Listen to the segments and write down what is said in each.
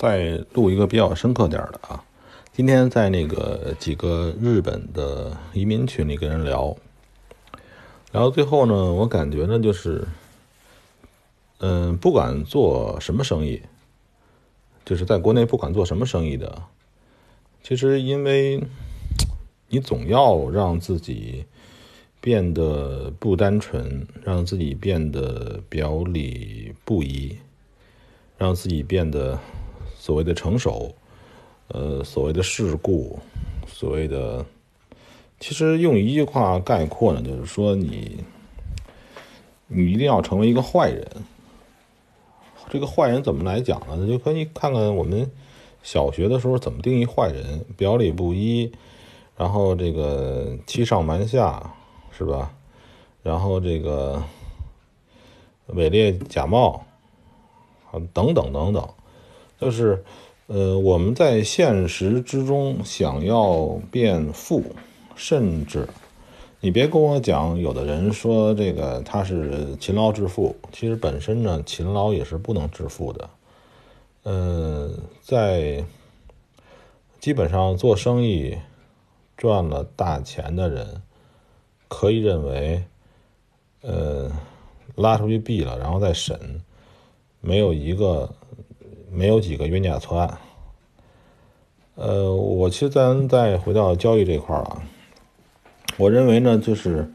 再录一个比较深刻点的啊。今天在那个几个日本的移民群里跟人聊，聊到最后呢，我感觉呢就是，嗯，不管做什么生意，就是在国内不管做什么生意的，其实因为你总要让自己变得不单纯，让自己变得表里不一，让自己变得。所谓的成熟，呃，所谓的世故，所谓的，其实用一句话概括呢，就是说你，你一定要成为一个坏人。这个坏人怎么来讲呢？就可以看看我们小学的时候怎么定义坏人：表里不一，然后这个欺上瞒下，是吧？然后这个伪劣假冒，啊，等等等等。就是，呃，我们在现实之中想要变富，甚至，你别跟我讲，有的人说这个他是勤劳致富，其实本身呢，勤劳也是不能致富的。呃，在基本上做生意赚了大钱的人，可以认为，呃，拉出去毙了，然后再审，没有一个。没有几个冤假错案。呃，我其实咱再回到交易这块儿啊，我认为呢，就是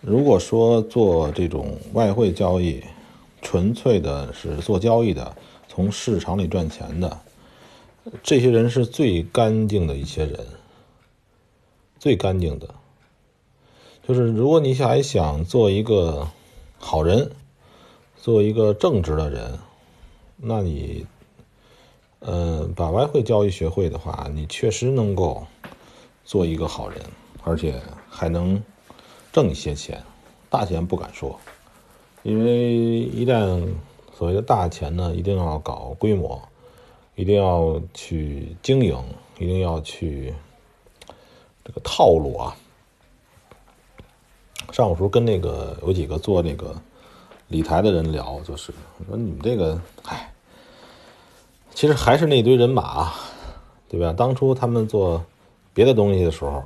如果说做这种外汇交易，纯粹的是做交易的，从市场里赚钱的，这些人是最干净的一些人，最干净的。就是如果你还想做一个好人，做一个正直的人，那你。呃，把外汇交易学会的话，你确实能够做一个好人，而且还能挣一些钱。大钱不敢说，因为一旦所谓的大钱呢，一定要搞规模，一定要去经营，一定要去这个套路啊。上午时候跟那个有几个做那个理财的人聊，就是我说你们这个，唉。其实还是那堆人马，对吧？当初他们做别的东西的时候，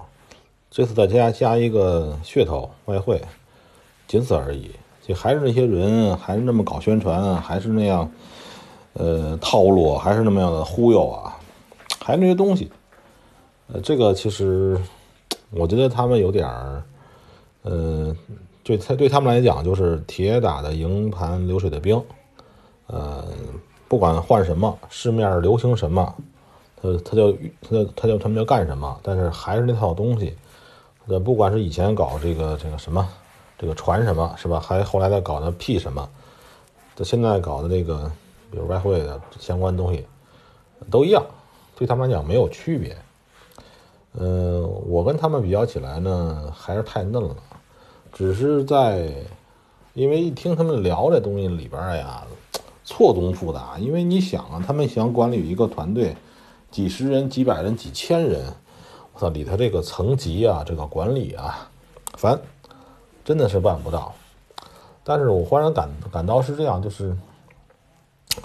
这次再加加一个噱头外汇，仅此而已。就还是那些人，还是那么搞宣传，还是那样，呃，套路，还是那么样的忽悠啊，还是那些东西。呃，这个其实我觉得他们有点儿，呃，对他对他们来讲就是铁打的营盘流水的兵，呃。不管换什么，市面流行什么，他他就他他就他们就干什么，但是还是那套东西。呃，不管是以前搞这个这个什么，这个传什么是吧？还后来再搞的 P 什么，这现在搞的这个，比如外汇的相关东西，都一样，对他们来讲没有区别。嗯，我跟他们比较起来呢，还是太嫩了。只是在，因为一听他们聊这东西里边呀。错综复杂，因为你想啊，他们想管理一个团队，几十人、几百人、几千人，我操，里头这个层级啊，这个管理啊，烦，真的是办不到。但是我忽然感感到是这样，就是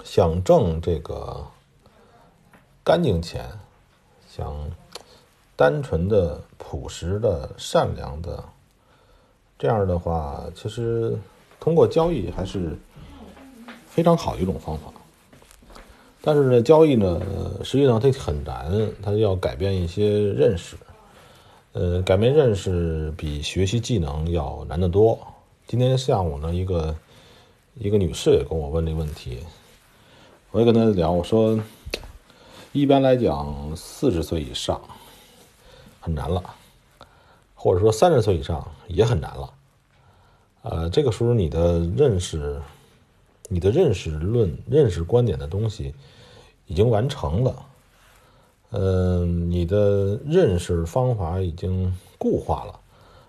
想挣这个干净钱，想单纯的、朴实的、善良的，这样的话，其实通过交易还是。非常好的一种方法，但是呢，交易呢，实际上它很难，它要改变一些认识，呃，改变认识比学习技能要难得多。今天下午呢，一个一个女士也跟我问这个问题，我也跟她聊，我说，一般来讲，四十岁以上很难了，或者说三十岁以上也很难了，呃，这个时候你的认识。你的认识论、认识观点的东西已经完成了，嗯，你的认识方法已经固化了。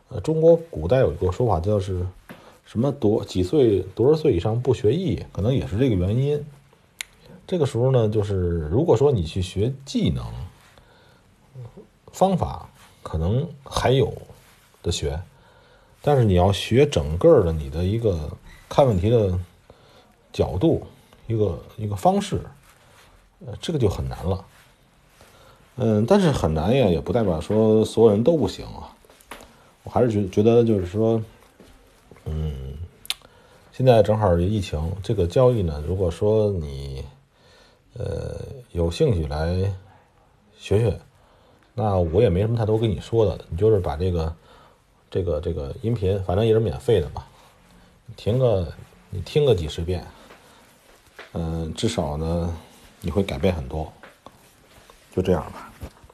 呃，中国古代有一个说法，叫是什么多几岁多少岁以上不学艺，可能也是这个原因。这个时候呢，就是如果说你去学技能方法，可能还有的学，但是你要学整个的你的一个看问题的。角度，一个一个方式，呃，这个就很难了。嗯，但是很难呀，也不代表说所有人都不行啊。我还是觉觉得就是说，嗯，现在正好疫情，这个交易呢，如果说你呃有兴趣来学学，那我也没什么太多跟你说的，你就是把这个这个这个音频，反正也是免费的嘛，听个你听个几十遍，嗯，至少呢你会改变很多，就这样吧。